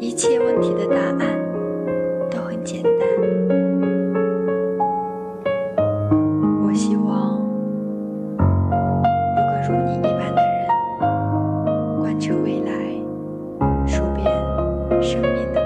一切问题的答案都很简单。我希望有个如你一般的人，贯彻未来，数遍生命的。